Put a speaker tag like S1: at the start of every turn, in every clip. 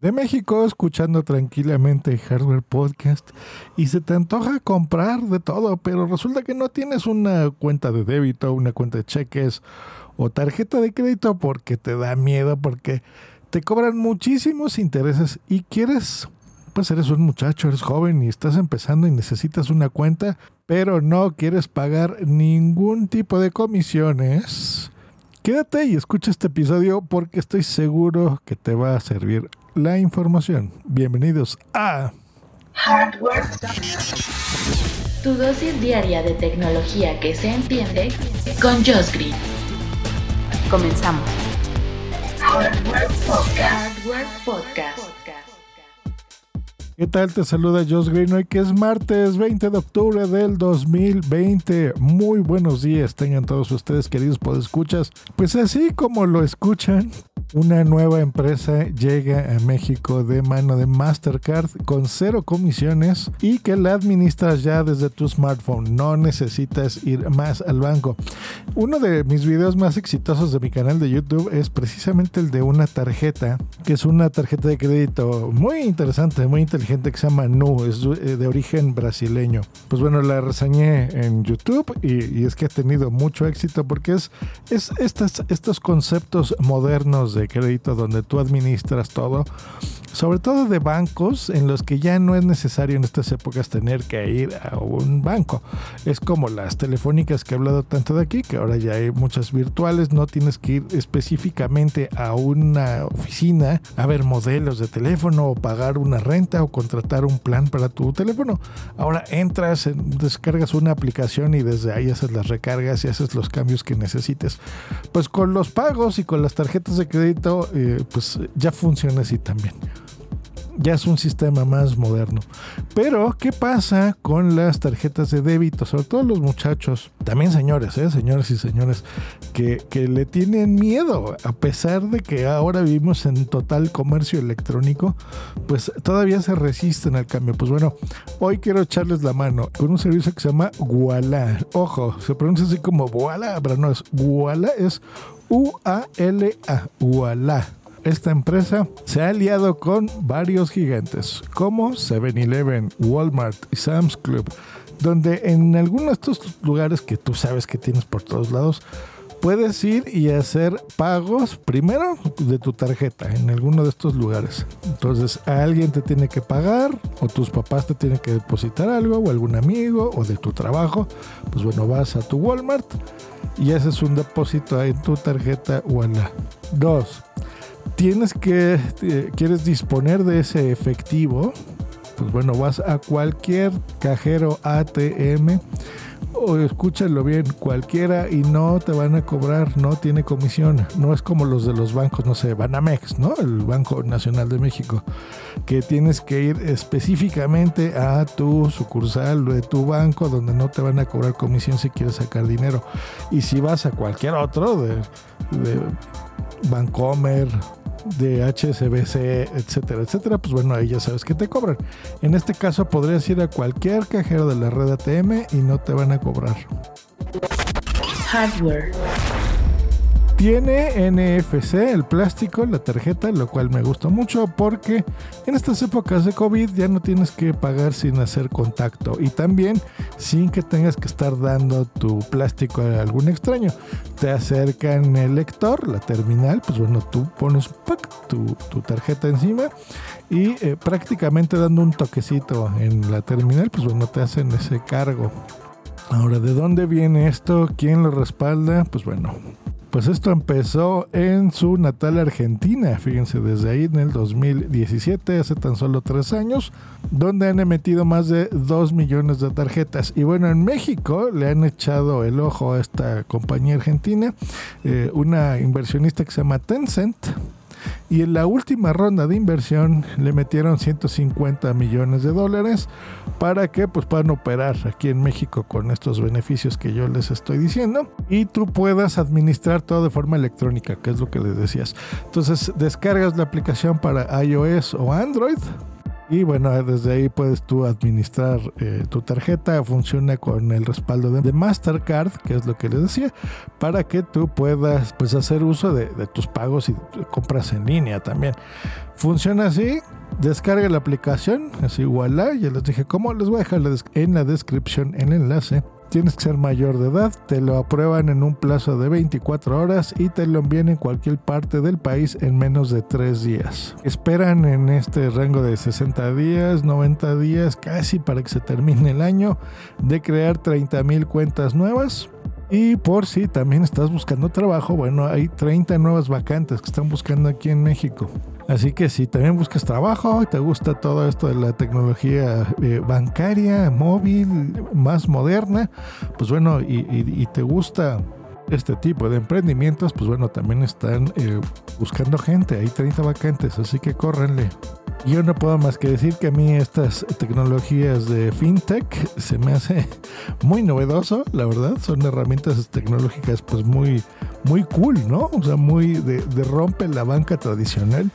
S1: de México escuchando tranquilamente Hardware Podcast y se te antoja comprar de todo, pero resulta que no tienes una cuenta de débito, una cuenta de cheques o tarjeta de crédito porque te da miedo, porque te cobran muchísimos intereses y quieres, pues eres un muchacho, eres joven y estás empezando y necesitas una cuenta, pero no quieres pagar ningún tipo de comisiones. Quédate y escucha este episodio porque estoy seguro que te va a servir la información. Bienvenidos a
S2: Hardware. Tu dosis diaria de tecnología que se entiende con Josh Green.
S3: Comenzamos.
S2: Hardware Podcast. Hardware Podcast.
S1: ¿Qué tal? Te saluda Josh Green hoy que es martes 20 de octubre del 2020. Muy buenos días tengan todos ustedes queridos podescuchas. Pues así como lo escuchan, una nueva empresa llega a México de mano de Mastercard con cero comisiones y que la administras ya desde tu smartphone. No necesitas ir más al banco. Uno de mis videos más exitosos de mi canal de YouTube es precisamente el de una tarjeta, que es una tarjeta de crédito muy interesante, muy inteligente que se llama Nu, es de origen brasileño. Pues bueno, la reseñé en YouTube y, es que ha tenido mucho éxito porque es, estos conceptos modernos de crédito donde tú administras todo, sobre todo de bancos en los que ya no es necesario en estas épocas tener que ir a un banco. Es como las telefónicas que he hablado tanto de aquí, que ahora ya hay muchas virtuales, no tienes que ir específicamente a una oficina a ver modelos de teléfono o pagar una renta o contratar un plan para tu teléfono. Ahora entras, descargas una aplicación y desde ahí haces las recargas y haces los cambios que necesites. Pues con los pagos y con las tarjetas de crédito, eh, pues ya funciona así también ya es un sistema más moderno. Pero, ¿qué pasa con las tarjetas de débito? Sobre todo los muchachos, también señores, ¿eh? señores y señores, que, que, le tienen miedo, a pesar de que ahora vivimos en total comercio electrónico, pues todavía se resisten al cambio. Pues bueno, hoy quiero echarles la mano con un servicio que se llama Walla. Ojo, se pronuncia así como Walla, pero no es Walla, es U-A-L-A, Walla esta empresa se ha aliado con varios gigantes como 7-Eleven, Walmart y Sam's Club, donde en algunos de estos lugares que tú sabes que tienes por todos lados, puedes ir y hacer pagos primero de tu tarjeta en alguno de estos lugares. Entonces alguien te tiene que pagar o tus papás te tienen que depositar algo o algún amigo o de tu trabajo. Pues bueno, vas a tu Walmart y haces un depósito en tu tarjeta o en la. Dos, tienes que, eh, quieres disponer de ese efectivo, pues bueno, vas a cualquier cajero ATM o escúchalo bien, cualquiera y no te van a cobrar, no tiene comisión, no es como los de los bancos, no sé, Banamex, ¿no? El Banco Nacional de México, que tienes que ir específicamente a tu sucursal de tu banco donde no te van a cobrar comisión si quieres sacar dinero. Y si vas a cualquier otro de, de Bancomer, de HSBC, etcétera, etcétera, pues bueno, ahí ya sabes que te cobran. En este caso podrías ir a cualquier cajero de la red ATM y no te van a cobrar.
S2: Hardware.
S1: Tiene NFC, el plástico, la tarjeta, lo cual me gusta mucho porque en estas épocas de COVID ya no tienes que pagar sin hacer contacto y también sin que tengas que estar dando tu plástico a algún extraño. Te acercan el lector, la terminal, pues bueno, tú pones tu, tarjeta encima y eh, prácticamente dando un toquecito en la terminal, pues bueno, te hacen ese cargo. Ahora, ¿de dónde viene esto? ¿Quién lo respalda? Pues bueno, Pues esto empezó en su natal Argentina, fíjense, desde ahí en el 2017, hace tan solo tres años, donde han emitido más de 2 millones de tarjetas. Y bueno, en México le han echado el ojo a esta compañía argentina, eh, una inversionista que se llama Tencent, y en la última ronda de inversión le metieron 150 millones de dólares. Para que pues puedan operar aquí en México con estos beneficios que yo les estoy diciendo. Y tú puedas administrar todo de forma electrónica, que es lo que les decías. Entonces descargas la aplicación para iOS o Android y bueno, desde ahí puedes tú administrar eh, tu tarjeta. Funciona con el respaldo de, Mastercard, que es lo que les decía, para que tú puedas pues, hacer uso de, tus pagos y compras en línea también. Funciona así. Descarga la aplicación, así igual. Ya les dije cómo. Les voy a dejar en la descripción el enlace Tienes que ser mayor de edad, te lo aprueban en un plazo de 24 horas y te lo envían en cualquier parte del país en menos de 3 días. Esperan en este rango de 60 días, 90 días, casi para que se termine el año, de crear 30 mil cuentas nuevas. Y por si también estás buscando trabajo, bueno, hay 30 nuevas vacantes que están buscando aquí en México. Así que si también buscas trabajo y te gusta todo esto de la tecnología eh, bancaria, móvil, más moderna, pues bueno, y, te gusta este tipo de emprendimientos, pues bueno, también están eh, buscando gente. Hay 30 vacantes, así que córrenle. Yo no puedo más que decir que a mí estas tecnologías de fintech se me hace muy novedoso, la verdad. Son herramientas tecnológicas pues muy, muy cool, ¿no? O sea, muy de, de rompe la banca tradicional.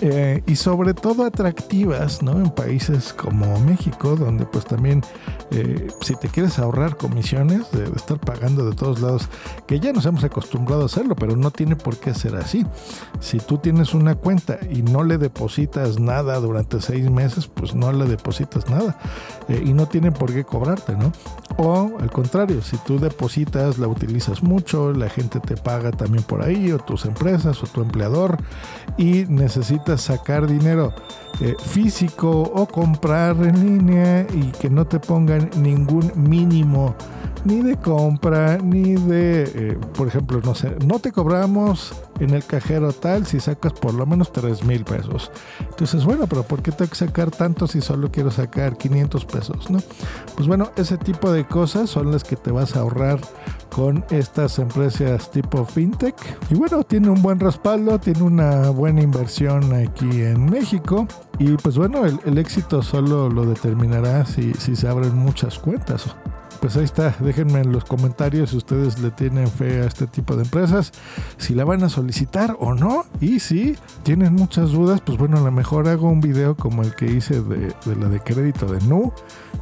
S1: Eh, y sobre todo atractivas ¿no? en países como México, donde pues también eh, si te quieres ahorrar comisiones de, estar pagando de todos lados, que ya nos hemos acostumbrado a hacerlo, pero no tiene por qué ser así. Si tú tienes una cuenta y no le depositas nada durante seis meses, pues no le depositas nada eh, y no tienen por qué cobrarte, ¿no? O al contrario, si tú depositas, la utilizas mucho, la gente te paga también por ahí, o tus empresas, o tu empleador, y necesitas sacar dinero eh, físico o comprar en línea y que no te pongan ningún mínimo ni de compra ni de, eh, por ejemplo, no sé, no te cobramos en el cajero tal si sacas por lo menos 3 mil pesos. Entonces, bueno, pero ¿por qué tengo que sacar tanto si solo quiero sacar 500 pesos? ¿no? Pues bueno, ese tipo de cosas son las que te vas a ahorrar con estas empresas tipo fintech. Y bueno, tiene un buen respaldo, tiene una buena inversión aquí en México. Y pues bueno, el, éxito solo lo determinará si, si se abren muchas cuentas. Pues ahí está, déjenme en los comentarios si ustedes le tienen fe a este tipo de empresas, si la van a solicitar o no, y si tienen muchas dudas, pues bueno, a lo mejor hago un video como el que hice de, la de crédito de Nu,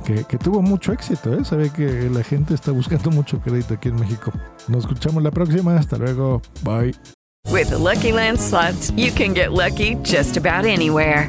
S1: que, tuvo mucho éxito, ¿eh? sabe que la gente está buscando mucho crédito aquí en México. Nos escuchamos la próxima, hasta luego, bye.
S4: With Lucky Land slots, you can get lucky just about anywhere.